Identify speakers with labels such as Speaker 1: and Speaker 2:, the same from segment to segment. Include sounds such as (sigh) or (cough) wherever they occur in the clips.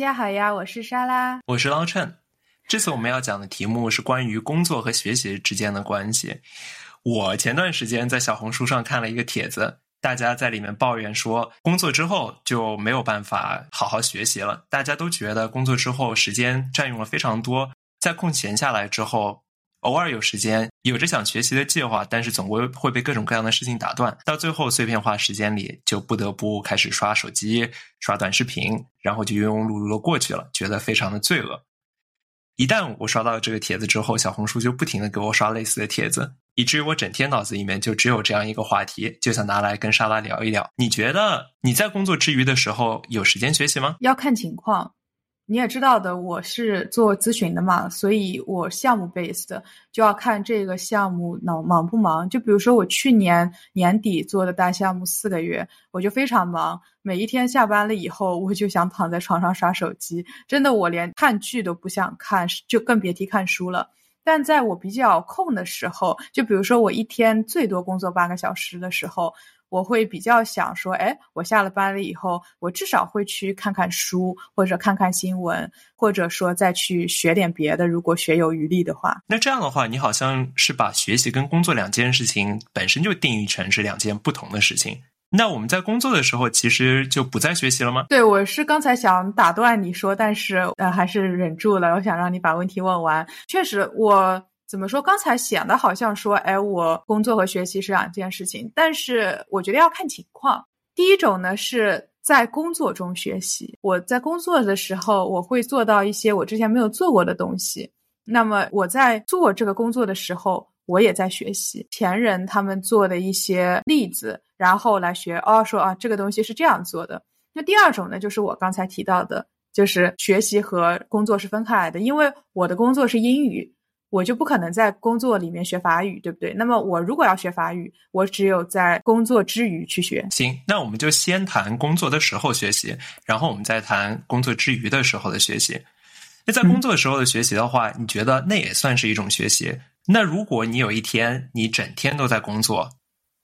Speaker 1: 大家好呀，我是莎拉，
Speaker 2: 我是捞趁。这次我们要讲的题目是关于工作和学习之间的关系。我前段时间在小红书上看了一个帖子，大家在里面抱怨说，工作之后就没有办法好好学习了。大家都觉得工作之后时间占用了非常多，在空闲下来之后。偶尔有时间，有着想学习的计划，但是总归会被各种各样的事情打断。到最后碎片化时间里，就不得不开始刷手机、刷短视频，然后就庸庸碌碌的过去了，觉得非常的罪恶。一旦我刷到这个帖子之后，小红书就不停的给我刷类似的帖子，以至于我整天脑子里面就只有这样一个话题，就想拿来跟莎拉聊一聊。你觉得你在工作之余的时候有时间学习吗？
Speaker 1: 要看情况。你也知道的，我是做咨询的嘛，所以我项目 based 就要看这个项目忙忙不忙。就比如说我去年年底做的大项目四个月，我就非常忙，每一天下班了以后，我就想躺在床上刷手机，真的我连看剧都不想看，就更别提看书了。但在我比较空的时候，就比如说我一天最多工作八个小时的时候。我会比较想说，哎，我下了班了以后，我至少会去看看书，或者看看新闻，或者说再去学点别的。如果学有余力的话，
Speaker 2: 那这样的话，你好像是把学习跟工作两件事情本身就定义成是两件不同的事情。那我们在工作的时候，其实就不再学习了吗？
Speaker 1: 对，我是刚才想打断你说，但是呃，还是忍住了。我想让你把问题问完。确实，我。怎么说？刚才显得好像说，哎，我工作和学习是两件事情，但是我觉得要看情况。第一种呢，是在工作中学习。我在工作的时候，我会做到一些我之前没有做过的东西。那么我在做这个工作的时候，我也在学习前人他们做的一些例子，然后来学。哦，说啊，这个东西是这样做的。那第二种呢，就是我刚才提到的，就是学习和工作是分开来的，因为我的工作是英语。我就不可能在工作里面学法语，对不对？那么我如果要学法语，我只有在工作之余去学。
Speaker 2: 行，那我们就先谈工作的时候学习，然后我们再谈工作之余的时候的学习。那在工作的时候的学习的话，你觉得那也算是一种学习？那如果你有一天你整天都在工作，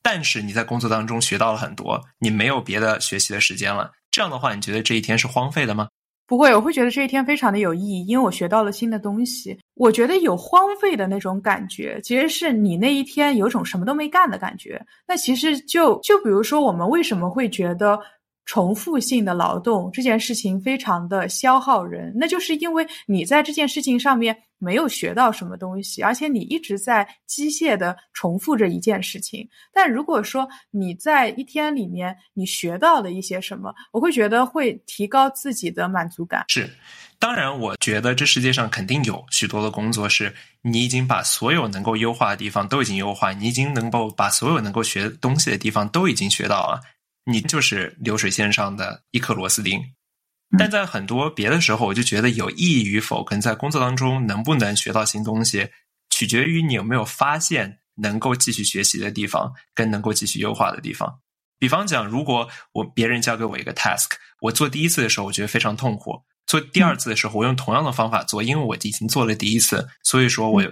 Speaker 2: 但是你在工作当中学到了很多，你没有别的学习的时间了，这样的话，你觉得这一天是荒废的吗？
Speaker 1: 不会，我会觉得这一天非常的有意义，因为我学到了新的东西。我觉得有荒废的那种感觉，其实是你那一天有种什么都没干的感觉。那其实就就比如说，我们为什么会觉得？重复性的劳动这件事情非常的消耗人，那就是因为你在这件事情上面没有学到什么东西，而且你一直在机械的重复着一件事情。但如果说你在一天里面你学到了一些什么，我会觉得会提高自己的满足感。
Speaker 2: 是，当然，我觉得这世界上肯定有许多的工作是你已经把所有能够优化的地方都已经优化，你已经能够把所有能够学东西的地方都已经学到了。你就是流水线上的一颗螺丝钉，但在很多别的时候，我就觉得有意义与否，跟在工作当中能不能学到新东西，取决于你有没有发现能够继续学习的地方，跟能够继续优化的地方。比方讲，如果我别人交给我一个 task，我做第一次的时候，我觉得非常痛苦；做第二次的时候，我用同样的方法做，因为我已经做了第一次，所以说我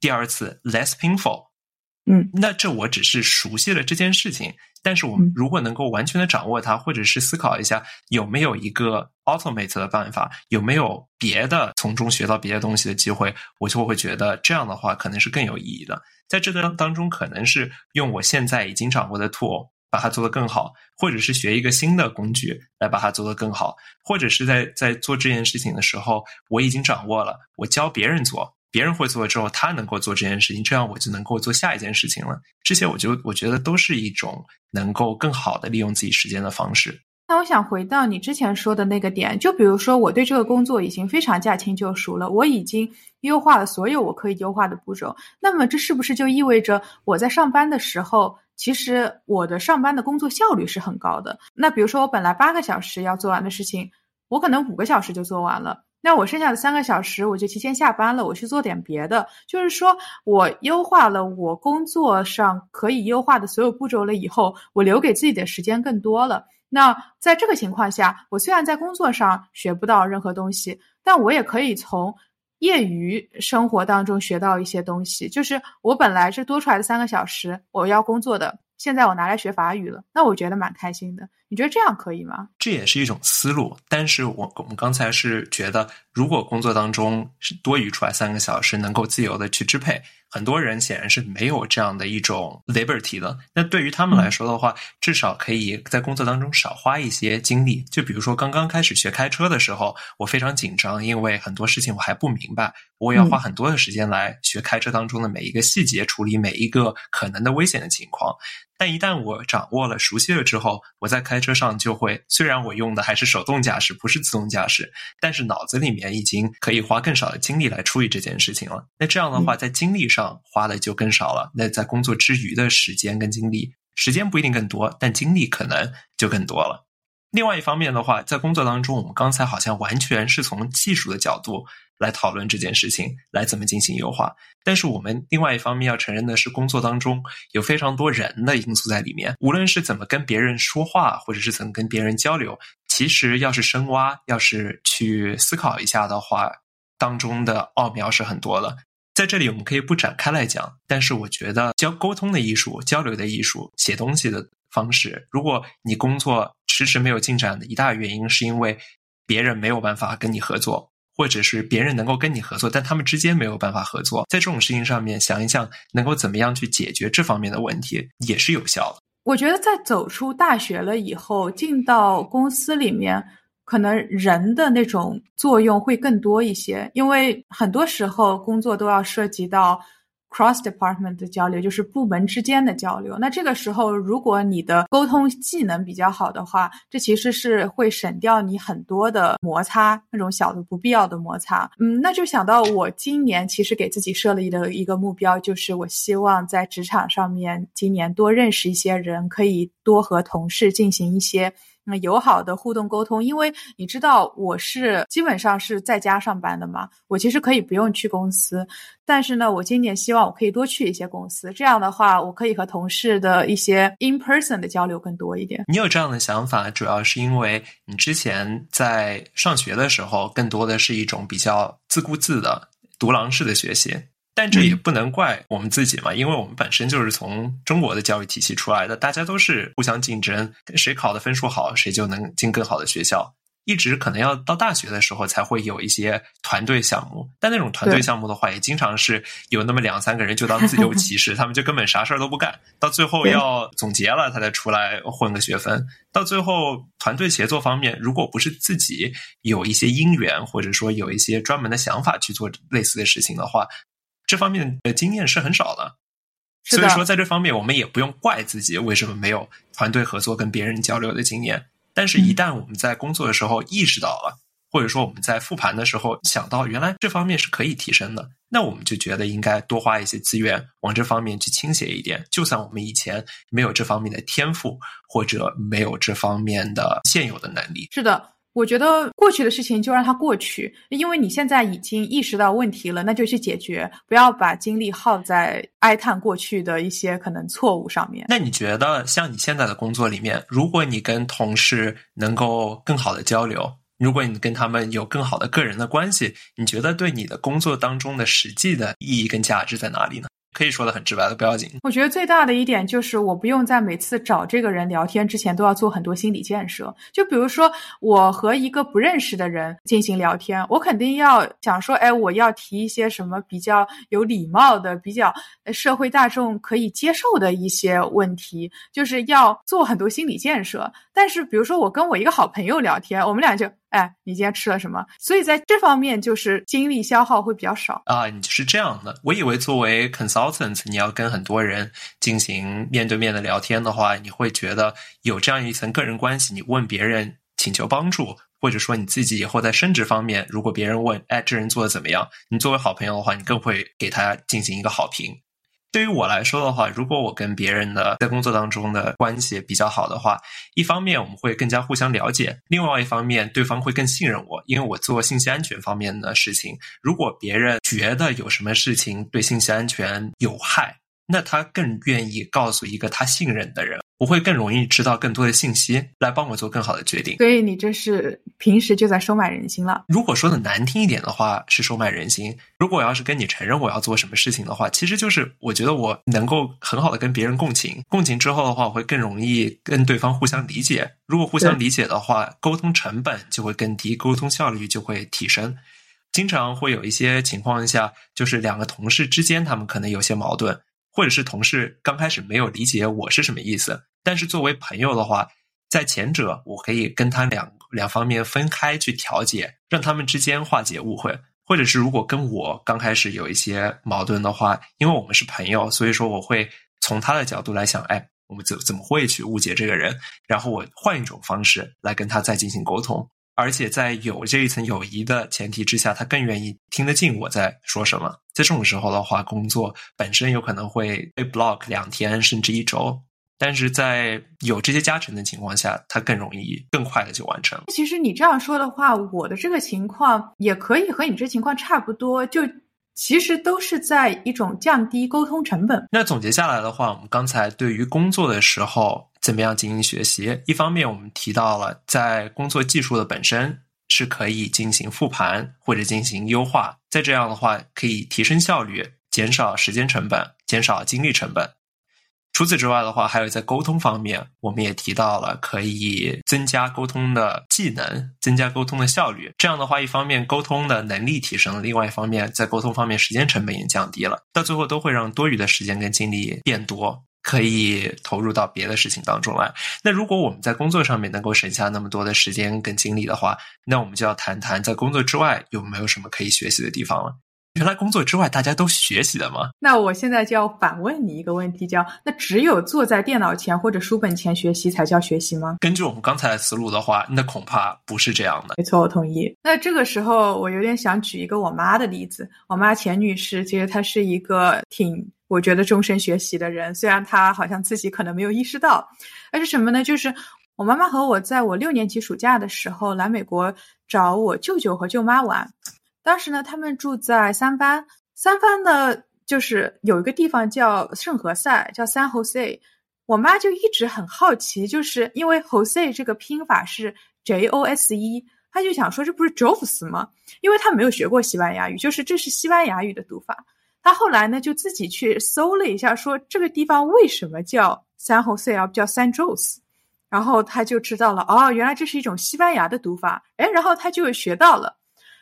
Speaker 2: 第二次 less painful。
Speaker 1: 嗯，
Speaker 2: 那这我只是熟悉了这件事情，但是我们如果能够完全的掌握它，或者是思考一下有没有一个 automate 的办法，有没有别的从中学到别的东西的机会，我就会觉得这样的话可能是更有意义的。在这个当中，可能是用我现在已经掌握的 tool 把它做得更好，或者是学一个新的工具来把它做得更好，或者是在在做这件事情的时候，我已经掌握了，我教别人做。别人会做之后，他能够做这件事情，这样我就能够做下一件事情了。这些，我就我觉得都是一种能够更好的利用自己时间的方式。
Speaker 1: 那我想回到你之前说的那个点，就比如说我对这个工作已经非常驾轻就熟了，我已经优化了所有我可以优化的步骤。那么这是不是就意味着我在上班的时候，其实我的上班的工作效率是很高的？那比如说我本来八个小时要做完的事情，我可能五个小时就做完了。那我剩下的三个小时，我就提前下班了，我去做点别的。就是说我优化了我工作上可以优化的所有步骤了以后，我留给自己的时间更多了。那在这个情况下，我虽然在工作上学不到任何东西，但我也可以从业余生活当中学到一些东西。就是我本来是多出来的三个小时，我要工作的。现在我拿来学法语了，那我觉得蛮开心的，你觉得这样可以吗？
Speaker 2: 这也是一种思路，但是我我们刚才是觉得，如果工作当中是多余出来三个小时，能够自由的去支配。很多人显然是没有这样的一种 liberty 的。那对于他们来说的话，至少可以在工作当中少花一些精力。就比如说刚刚开始学开车的时候，我非常紧张，因为很多事情我还不明白，我也要花很多的时间来学开车当中的每一个细节，处理每一个可能的危险的情况。但一旦我掌握了、熟悉了之后，我在开车上就会，虽然我用的还是手动驾驶，不是自动驾驶，但是脑子里面已经可以花更少的精力来处理这件事情了。那这样的话，在精力上花的就更少了。那在工作之余的时间跟精力，时间不一定更多，但精力可能就更多了。另外一方面的话，在工作当中，我们刚才好像完全是从技术的角度。来讨论这件事情，来怎么进行优化。但是我们另外一方面要承认的是，工作当中有非常多人的因素在里面。无论是怎么跟别人说话，或者是怎么跟别人交流，其实要是深挖，要是去思考一下的话，当中的奥妙是很多的。在这里我们可以不展开来讲，但是我觉得交沟通的艺术、交流的艺术、写东西的方式，如果你工作迟迟没有进展的一大原因，是因为别人没有办法跟你合作。或者是别人能够跟你合作，但他们之间没有办法合作，在这种事情上面想一想，能够怎么样去解决这方面的问题，也是有效的。
Speaker 1: 我觉得在走出大学了以后，进到公司里面，可能人的那种作用会更多一些，因为很多时候工作都要涉及到。Cross department 的交流就是部门之间的交流。那这个时候，如果你的沟通技能比较好的话，这其实是会省掉你很多的摩擦，那种小的不必要的摩擦。嗯，那就想到我今年其实给自己设立的一个目标，就是我希望在职场上面今年多认识一些人，可以多和同事进行一些。那友好的互动沟通，因为你知道我是基本上是在家上班的嘛，我其实可以不用去公司，但是呢，我今年希望我可以多去一些公司，这样的话，我可以和同事的一些 in person 的交流更多一点。
Speaker 2: 你有这样的想法，主要是因为你之前在上学的时候，更多的是一种比较自顾自的独狼式的学习。但这也不能怪我们自己嘛，因为我们本身就是从中国的教育体系出来的，大家都是互相竞争，谁考的分数好，谁就能进更好的学校。一直可能要到大学的时候才会有一些团队项目，但那种团队项目的话，也经常是有那么两三个人就当自由骑士，(laughs) 他们就根本啥事儿都不干，到最后要总结了，他才出来混个学分。到最后，团队协作方面，如果不是自己有一些因缘，或者说有一些专门的想法去做类似的事情的话，这方面的经验是很少的，所以说在这方面我们也不用怪自己为什么没有团队合作跟别人交流的经验。但是，一旦我们在工作的时候意识到了，或者说我们在复盘的时候想到原来这方面是可以提升的，那我们就觉得应该多花一些资源往这方面去倾斜一点。就算我们以前没有这方面的天赋，或者没有这方面的现有的能力，
Speaker 1: 是的。我觉得过去的事情就让它过去，因为你现在已经意识到问题了，那就去解决，不要把精力耗在哀叹过去的一些可能错误上面。
Speaker 2: 那你觉得，像你现在的工作里面，如果你跟同事能够更好的交流，如果你跟他们有更好的个人的关系，你觉得对你的工作当中的实际的意义跟价值在哪里呢？可以说的很直白的，不要紧。
Speaker 1: 我觉得最大的一点就是，我不用在每次找这个人聊天之前都要做很多心理建设。就比如说，我和一个不认识的人进行聊天，我肯定要想说，哎，我要提一些什么比较有礼貌的、比较社会大众可以接受的一些问题，就是要做很多心理建设。但是，比如说我跟我一个好朋友聊天，我们俩就。哎，你今天吃了什么？所以在这方面就是精力消耗会比较少
Speaker 2: 啊。你是这样的，我以为作为 consultant，你要跟很多人进行面对面的聊天的话，你会觉得有这样一层个人关系。你问别人请求帮助，或者说你自己以后在升职方面，如果别人问，哎，这人做的怎么样？你作为好朋友的话，你更会给他进行一个好评。对于我来说的话，如果我跟别人的在工作当中的关系比较好的话，一方面我们会更加互相了解，另外一方面对方会更信任我，因为我做信息安全方面的事情。如果别人觉得有什么事情对信息安全有害，那他更愿意告诉一个他信任的人。我会更容易知道更多的信息，来帮我做更好的决定。
Speaker 1: 所以你这是平时就在收买人心了。
Speaker 2: 如果说的难听一点的话，是收买人心。如果我要是跟你承认我要做什么事情的话，其实就是我觉得我能够很好的跟别人共情，共情之后的话，我会更容易跟对方互相理解。如果互相理解的话，沟通成本就会更低，沟通效率就会提升。经常会有一些情况下，就是两个同事之间他们可能有些矛盾。或者是同事刚开始没有理解我是什么意思，但是作为朋友的话，在前者我可以跟他两两方面分开去调解，让他们之间化解误会。或者是如果跟我刚开始有一些矛盾的话，因为我们是朋友，所以说我会从他的角度来想，哎，我们怎怎么会去误解这个人？然后我换一种方式来跟他再进行沟通。而且在有这一层友谊的前提之下，他更愿意听得进我在说什么。在这种时候的话，工作本身有可能会被 block 两天甚至一周，但是在有这些加成的情况下，它更容易更快的就完成。
Speaker 1: 其实你这样说的话，我的这个情况也可以和你这情况差不多，就其实都是在一种降低沟通成本。
Speaker 2: 那总结下来的话，我们刚才对于工作的时候。怎么样进行学习？一方面，我们提到了在工作技术的本身是可以进行复盘或者进行优化，再这样的话可以提升效率，减少时间成本，减少精力成本。除此之外的话，还有在沟通方面，我们也提到了可以增加沟通的技能，增加沟通的效率。这样的话，一方面沟通的能力提升了，另外一方面在沟通方面时间成本也降低了，到最后都会让多余的时间跟精力变多。可以投入到别的事情当中来。那如果我们在工作上面能够省下那么多的时间跟精力的话，那我们就要谈谈在工作之外有没有什么可以学习的地方了。原来工作之外大家都学习的吗？
Speaker 1: 那我现在就要反问你一个问题：叫那只有坐在电脑前或者书本前学习才叫学习吗？
Speaker 2: 根据我们刚才的思路的话，那恐怕不是这样的。
Speaker 1: 没错，我同意。那这个时候我有点想举一个我妈的例子。我妈钱女士其实她是一个挺。我觉得终身学习的人，虽然他好像自己可能没有意识到，而是什么呢？就是我妈妈和我在我六年级暑假的时候来美国找我舅舅和舅妈玩。当时呢，他们住在三藩，三藩呢就是有一个地方叫圣何塞，叫 San Jose。我妈就一直很好奇，就是因为 Jose 这个拼法是 J O S E，她就想说这不是 Jose 吗？因为她没有学过西班牙语，就是这是西班牙语的读法。他后来呢，就自己去搜了一下，说这个地方为什么叫 San Jose，而不叫 San Jose，然后他就知道了，哦，原来这是一种西班牙的读法，哎，然后他就学到了。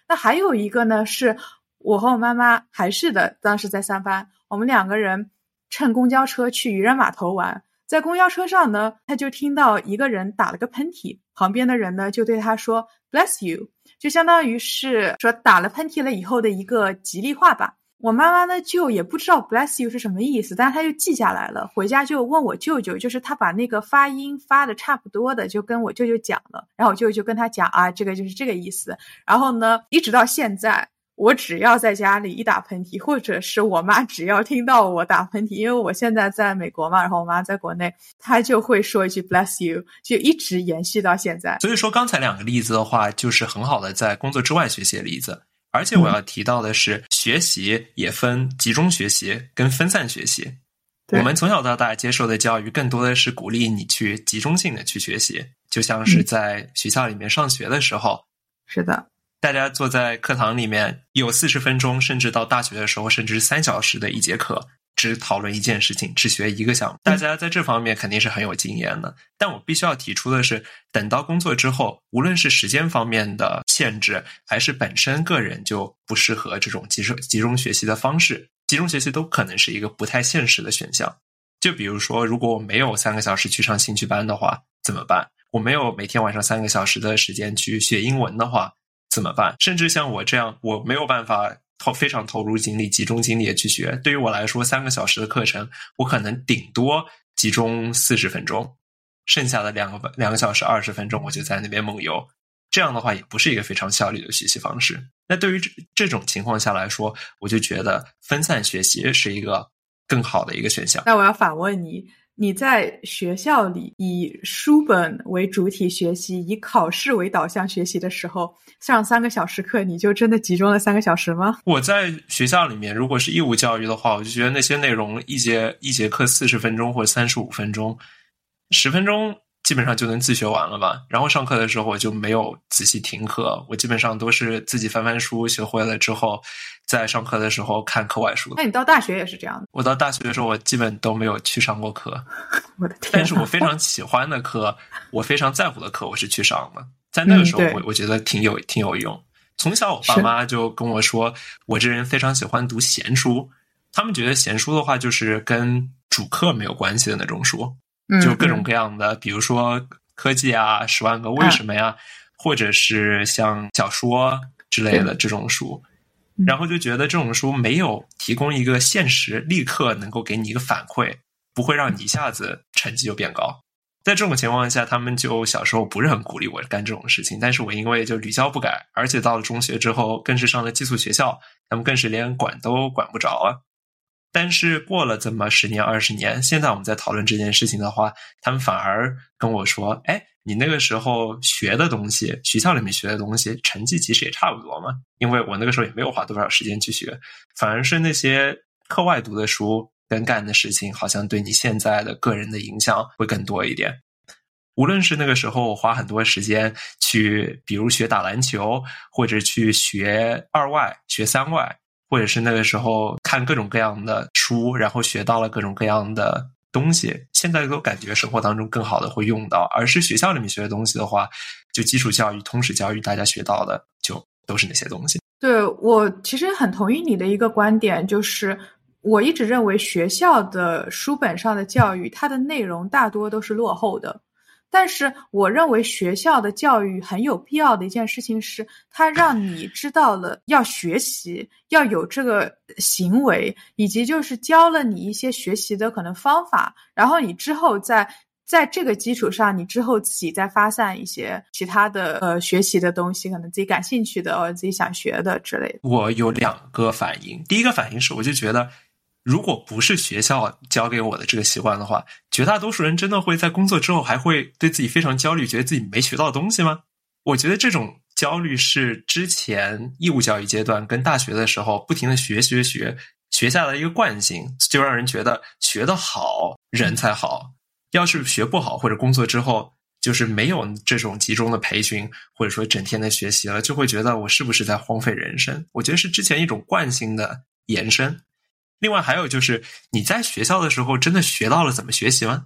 Speaker 1: 那还有一个呢，是我和我妈妈还是的，当时在三藩，我们两个人乘公交车去渔人码头玩，在公交车上呢，他就听到一个人打了个喷嚏，旁边的人呢就对他说 Bless you，就相当于是说打了喷嚏了以后的一个吉利话吧。我妈妈呢，就也不知道 bless you 是什么意思，但是她就记下来了。回家就问我舅舅，就是他把那个发音发的差不多的，就跟我舅舅讲了。然后我舅舅就跟他讲啊，这个就是这个意思。然后呢，一直到现在，我只要在家里一打喷嚏，或者是我妈只要听到我打喷嚏，因为我现在在美国嘛，然后我妈在国内，她就会说一句 bless you，就一直延续到现在。
Speaker 2: 所以说，刚才两个例子的话，就是很好的在工作之外学习的例子。而且我要提到的是，学习也分集中学习跟分散学习。我们从小到大接受的教育，更多的是鼓励你去集中性的去学习，就像是在学校里面上学的时候。
Speaker 1: 是的，
Speaker 2: 大家坐在课堂里面有四十分钟，甚至到大学的时候，甚至三小时的一节课。只讨论一件事情，只学一个项目，大家在这方面肯定是很有经验的。但我必须要提出的是，等到工作之后，无论是时间方面的限制，还是本身个人就不适合这种集中集中学习的方式，集中学习都可能是一个不太现实的选项。就比如说，如果我没有三个小时去上兴趣班的话，怎么办？我没有每天晚上三个小时的时间去学英文的话，怎么办？甚至像我这样，我没有办法。投非常投入精力、集中精力去学。对于我来说，三个小时的课程，我可能顶多集中四十分钟，剩下的两个两个小时二十分钟，我就在那边梦游。这样的话，也不是一个非常效率的学习方式。那对于这这种情况下来说，我就觉得分散学习是一个更好的一个选项。
Speaker 1: 那我要反问你，你在学校里以书本为主体学习，以考试为导向学习的时候，上三个小时课，你就真的集中了三个小时吗？
Speaker 2: 我在学校里面，如果是义务教育的话，我就觉得那些内容一节一节课四十分钟或者三十五分钟，十分钟。基本上就能自学完了吧。然后上课的时候我就没有仔细听课，我基本上都是自己翻翻书，学会了之后，在上课的时候看课外书。
Speaker 1: 那你到大学也是这样的？
Speaker 2: 我到大学的时候，我基本都没有去上过课。(laughs)
Speaker 1: 我的天！
Speaker 2: 但是我非常喜欢的课，我非常在乎的课，我是去上的。在那个时候，我我觉得挺有挺有用。从小我爸妈就跟我说，我这人非常喜欢读闲书。他们觉得闲书的话，就是跟主课没有关系的那种书。就各种各样的，比如说科技啊，十万个为什么呀，或者是像小说之类的这种书，然后就觉得这种书没有提供一个现实立刻能够给你一个反馈，不会让你一下子成绩就变高。在这种情况下，他们就小时候不是很鼓励我干这种事情，但是我因为就屡教不改，而且到了中学之后，更是上了寄宿学校，他们更是连管都管不着啊。但是过了这么十年二十年，现在我们在讨论这件事情的话，他们反而跟我说：“哎，你那个时候学的东西，学校里面学的东西，成绩其实也差不多嘛。因为我那个时候也没有花多少时间去学，反而是那些课外读的书跟干的事情，好像对你现在的个人的影响会更多一点。无论是那个时候我花很多时间去，比如学打篮球，或者去学二外、学三外。”或者是那个时候看各种各样的书，然后学到了各种各样的东西，现在都感觉生活当中更好的会用到。而是学校里面学的东西的话，就基础教育、通识教育，大家学到的就都是那些东西。
Speaker 1: 对我其实很同意你的一个观点，就是我一直认为学校的书本上的教育，它的内容大多都是落后的。但是，我认为学校的教育很有必要的一件事情是，它让你知道了要学习，要有这个行为，以及就是教了你一些学习的可能方法。然后你之后在在这个基础上，你之后自己再发散一些其他的呃学习的东西，可能自己感兴趣的或者自己想学的之类的。
Speaker 2: 我有两个反应，第一个反应是，我就觉得。如果不是学校教给我的这个习惯的话，绝大多数人真的会在工作之后还会对自己非常焦虑，觉得自己没学到东西吗？我觉得这种焦虑是之前义务教育阶段跟大学的时候不停的学学学学下来一个惯性，就让人觉得学得好人才好，要是学不好或者工作之后就是没有这种集中的培训，或者说整天的学习了，就会觉得我是不是在荒废人生？我觉得是之前一种惯性的延伸。另外还有就是，你在学校的时候真的学到了怎么学习吗？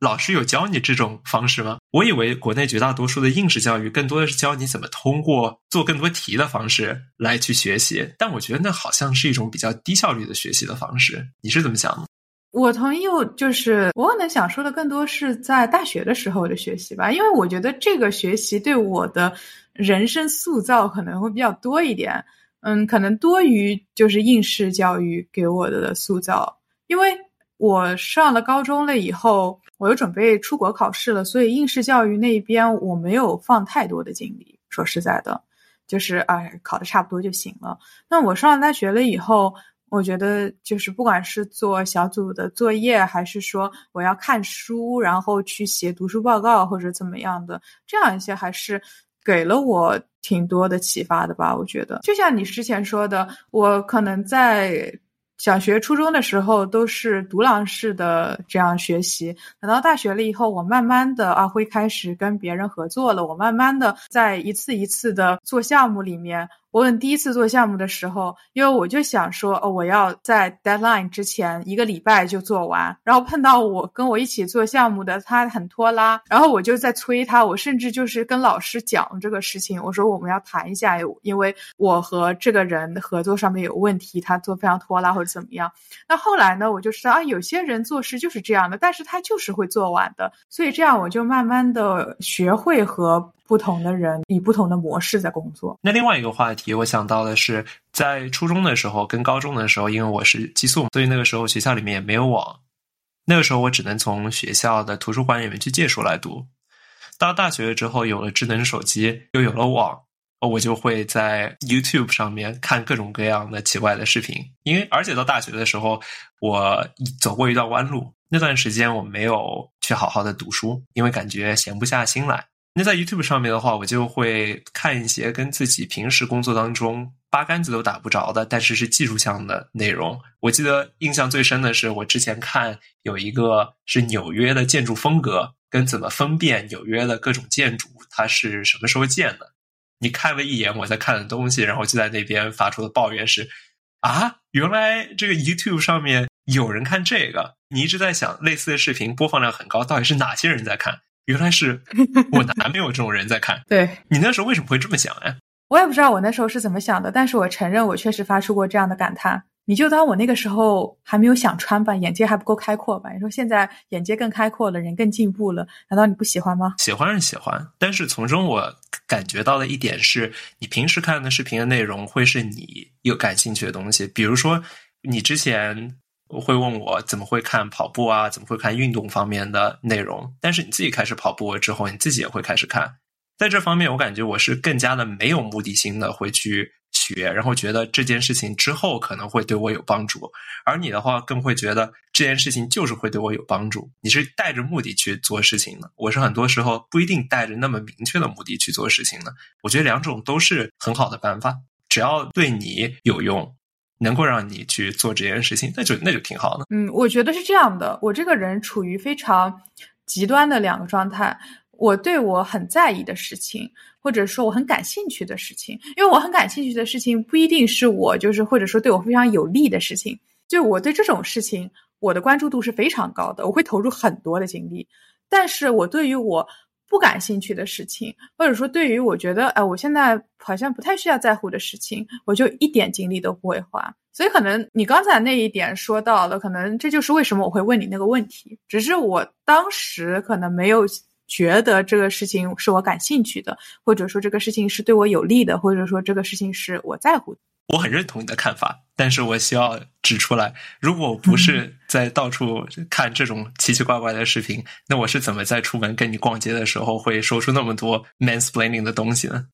Speaker 2: 老师有教你这种方式吗？我以为国内绝大多数的应试教育更多的是教你怎么通过做更多题的方式来去学习，但我觉得那好像是一种比较低效率的学习的方式。你是怎么想的？
Speaker 1: 我同意，就是我可能想说的更多是在大学的时候的学习吧，因为我觉得这个学习对我的人生塑造可能会比较多一点。嗯，可能多于就是应试教育给我的塑造，因为我上了高中了以后，我又准备出国考试了，所以应试教育那边我没有放太多的精力。说实在的，就是哎，考的差不多就行了。那我上了大学了以后，我觉得就是不管是做小组的作业，还是说我要看书，然后去写读书报告或者怎么样的，这样一些还是。给了我挺多的启发的吧，我觉得，就像你之前说的，我可能在小学、初中的时候都是独狼式的这样学习，等到大学了以后，我慢慢的啊会开始跟别人合作了，我慢慢的在一次一次的做项目里面。我很第一次做项目的时候，因为我就想说，哦，我要在 deadline 之前一个礼拜就做完。然后碰到我跟我一起做项目的，他很拖拉，然后我就在催他。我甚至就是跟老师讲这个事情，我说我们要谈一下，因为我和这个人合作上面有问题，他做非常拖拉或者怎么样。那后来呢，我就知道啊，有些人做事就是这样的，但是他就是会做完的。所以这样我就慢慢的学会和。不同的人以不同的模式在工作。
Speaker 2: 那另外一个话，我想到的是，在初中的时候跟高中的时候，因为我是寄宿，所以那个时候学校里面也没有网，那个时候我只能从学校的图书馆里面去借书来读。到大学之后，有了智能手机，又有了网，我就会在 YouTube 上面看各种各样的奇怪的视频。因为而且到大学的时候，我走过一段弯路。那段时间我没有去好好的读书，因为感觉闲不下心来。那在 YouTube 上面的话，我就会看一些跟自己平时工作当中八竿子都打不着的，但是是技术项的内容。我记得印象最深的是，我之前看有一个是纽约的建筑风格，跟怎么分辨纽约的各种建筑它是什么时候建的。你看了一眼我在看的东西，然后就在那边发出的抱怨是：啊，原来这个 YouTube 上面有人看这个。你一直在想，类似的视频播放量很高，到底是哪些人在看？原来是 (laughs) 我男朋友这种人在看。
Speaker 1: 对
Speaker 2: 你那时候为什么会这么想呀？
Speaker 1: 我也不知道我那时候是怎么想的，但是我承认我确实发出过这样的感叹。你就当我那个时候还没有想穿吧，眼界还不够开阔吧。你说现在眼界更开阔了，人更进步了，难道你不喜欢吗？
Speaker 2: 喜欢是喜欢，但是从中我感觉到的一点是，你平时看的视频的内容会是你有感兴趣的东西，比如说你之前。会问我怎么会看跑步啊？怎么会看运动方面的内容？但是你自己开始跑步了之后，你自己也会开始看。在这方面，我感觉我是更加的没有目的性的会去学，然后觉得这件事情之后可能会对我有帮助。而你的话，更会觉得这件事情就是会对我有帮助。你是带着目的去做事情的，我是很多时候不一定带着那么明确的目的去做事情的。我觉得两种都是很好的办法，只要对你有用。能够让你去做这件事情，那就那就挺好的。
Speaker 1: 嗯，我觉得是这样的。我这个人处于非常极端的两个状态。我对我很在意的事情，或者说我很感兴趣的事情，因为我很感兴趣的事情不一定是我就是或者说对我非常有利的事情。就我对这种事情，我的关注度是非常高的，我会投入很多的精力。但是我对于我不感兴趣的事情，或者说对于我觉得，哎，我现在好像不太需要在乎的事情，我就一点精力都不会花。所以可能你刚才那一点说到了，可能这就是为什么我会问你那个问题。只是我当时可能没有觉得这个事情是我感兴趣的，或者说这个事情是对我有利的，或者说这个事情是我在乎。
Speaker 2: 我很认同你的看法，但是我需要指出来，如果我不是在到处看这种奇奇怪怪的视频，那我是怎么在出门跟你逛街的时候会说出那么多 mansplaining 的东西呢？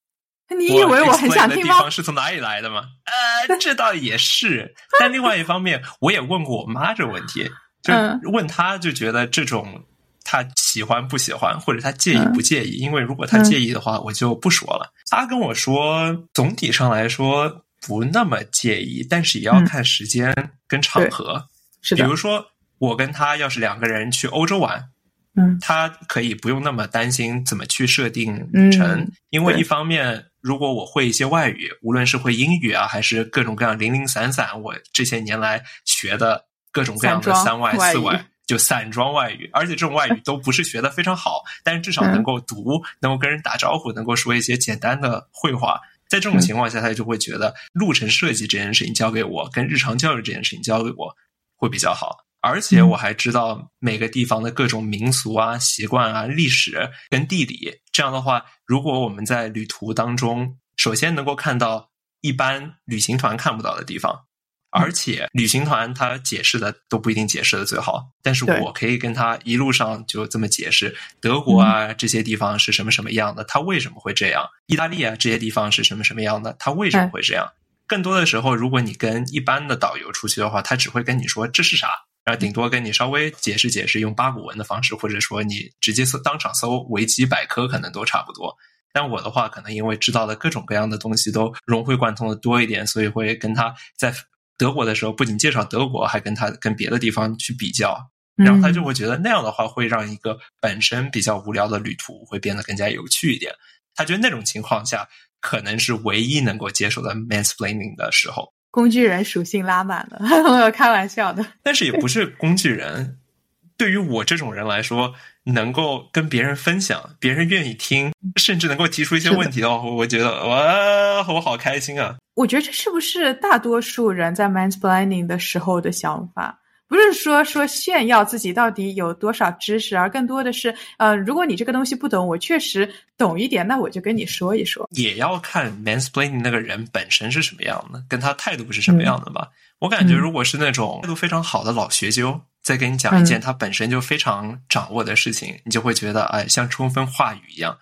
Speaker 1: 你以为我很想听吗？
Speaker 2: 是从哪里来的吗？(laughs) 呃，这倒也是，但另外一方面，我也问过我妈这个问题，就问她就觉得这种她喜欢不喜欢，或者她介意不介意？因为如果她介意的话，我就不说了。她跟我说，总体上来说。不那么介意，但是也要看时间跟场合。
Speaker 1: 是
Speaker 2: 的，比如说我跟他要是两个人去欧洲玩，
Speaker 1: 嗯，
Speaker 2: 他可以不用那么担心怎么去设定旅程，因为一方面，如果我会一些外语，无论是会英语啊，还是各种各样零零散散，我这些年来学的各种各样的三外四外，就散装外语，而且这种外语都不是学的非常好，但是至少能够读，能够跟人打招呼，能够说一些简单的绘画。在这种情况下，他就会觉得路程设计这件事情交给我，跟日常教育这件事情交给我会比较好。而且我还知道每个地方的各种民俗啊、习惯啊、历史跟地理。这样的话，如果我们在旅途当中，首先能够看到一般旅行团看不到的地方。而且旅行团他解释的都不一定解释的最好，但是我可以跟他一路上就这么解释德国啊这些地方是什么什么样的，他为什么会这样？意大利啊这些地方是什么什么样的，他为什么会这样？更多的时候，如果你跟一般的导游出去的话，他只会跟你说这是啥，然后顶多跟你稍微解释解释，用八股文的方式，或者说你直接搜当场搜维基百科，可能都差不多。但我的话，可能因为知道的各种各样的东西都融会贯通的多一点，所以会跟他在。德国的时候，不仅介绍德国，还跟他跟别的地方去比较，然后他就会觉得那样的话会让一个本身比较无聊的旅途会变得更加有趣一点。他觉得那种情况下可能是唯一能够接受的 mansplaining 的时候。
Speaker 1: 工具人属性拉满了，(laughs) 开玩笑的。
Speaker 2: 但是也不是工具人，对于我这种人来说，能够跟别人分享，别人愿意听，甚至能够提出一些问题的话，我觉得哇，我好开心啊！
Speaker 1: 我觉得这是不是大多数人在 mansplaining 的时候的想法？不是说说炫耀自己到底有多少知识，而更多的是，呃，如果你这个东西不懂，我确实懂一点，那我就跟你说一说。
Speaker 2: 也要看 mansplaining 那个人本身是什么样的，跟他态度是什么样的吧。我感觉，如果是那种态度非常好的老学究，在跟你讲一件他本身就非常掌握的事情，你就会觉得，哎，像充分话语一样。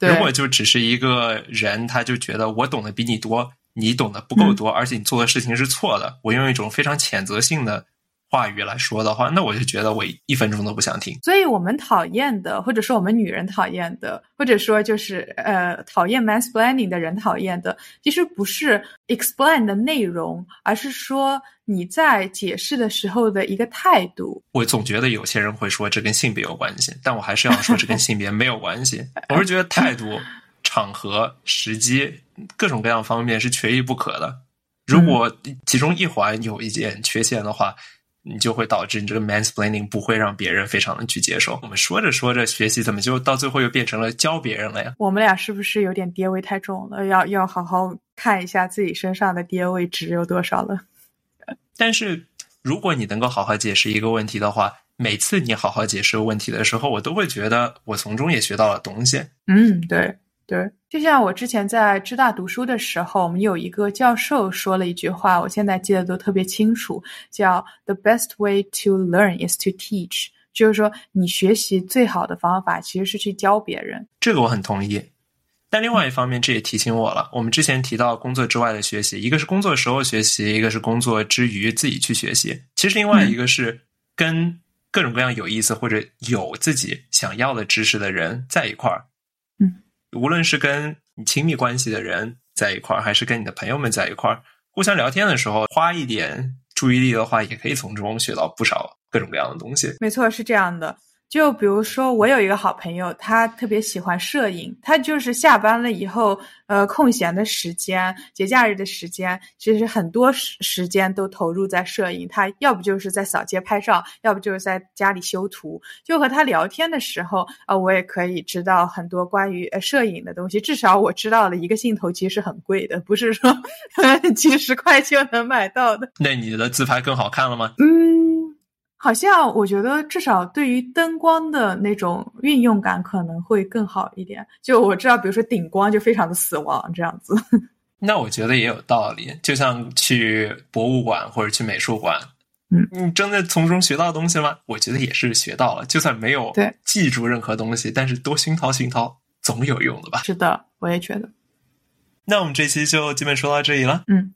Speaker 2: 如果就只是一个人，他就觉得我懂得比你多。你懂得不够多，而且你做的事情是错的。我用一种非常谴责性的话语来说的话，那我就觉得我一分钟都不想听。
Speaker 1: 所以我们讨厌的，或者说我们女人讨厌的，或者说就是呃讨厌 mansplaining 的人讨厌的，其实不是 explain 的内容，而是说你在解释的时候的一个态度。
Speaker 2: 我总觉得有些人会说这跟性别有关系，但我还是要说这跟性别没有关系。(laughs) 我是觉得态度、场合、时机各种各样方面是缺一不可的。如果其中一环有一点缺陷的话，你就会导致你这个 mansplaining 不会让别人非常的去接受。我们说着说着学习，怎么就到最后又变成了教别人了呀？
Speaker 1: 我们俩是不是有点爹味太重了？要要好好看一下自己身上的爹味值有多少了。(laughs)
Speaker 2: 但是如果你能够好好解释一个问题的话，每次你好好解释问题的时候，我都会觉得我从中也学到了东西。
Speaker 1: 嗯，对。对，就像我之前在浙大读书的时候，我们有一个教授说了一句话，我现在记得都特别清楚，叫 “The best way to learn is to teach”，就是说你学习最好的方法其实是去教别人。
Speaker 2: 这个我很同意，但另外一方面，这也提醒我了，我们之前提到工作之外的学习，一个是工作时候学习，一个是工作之余自己去学习。其实另外一个是跟各种各样有意思或者有自己想要的知识的人在一块儿。无论是跟你亲密关系的人在一块儿，还是跟你的朋友们在一块儿，互相聊天的时候，花一点注意力的话，也可以从中学到不少各种各样的东西。
Speaker 1: 没错，是这样的。就比如说，我有一个好朋友，他特别喜欢摄影。他就是下班了以后，呃，空闲的时间、节假日的时间，其实很多时时间都投入在摄影。他要不就是在扫街拍照，要不就是在家里修图。就和他聊天的时候，啊，我也可以知道很多关于呃摄影的东西。至少我知道了一个镜头其实很贵的，不是说 (laughs) 几十块就能买到的。
Speaker 2: 那你的自拍更好看了吗？
Speaker 1: 嗯。好像我觉得至少对于灯光的那种运用感可能会更好一点。就我知道，比如说顶光就非常的死亡这样子。(laughs)
Speaker 2: 那我觉得也有道理。就像去博物馆或者去美术馆，
Speaker 1: 嗯，
Speaker 2: 你真的从中学到东西吗？我觉得也是学到了。就算没有
Speaker 1: 对
Speaker 2: 记住任何东西，但是多熏陶熏陶总有用的吧？
Speaker 1: 是的，我也觉得。(laughs)
Speaker 2: 那我们这期就基本说到这里了。
Speaker 1: 嗯，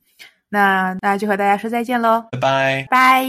Speaker 1: 那那就和大家说再见喽，
Speaker 2: 拜拜，
Speaker 1: 拜。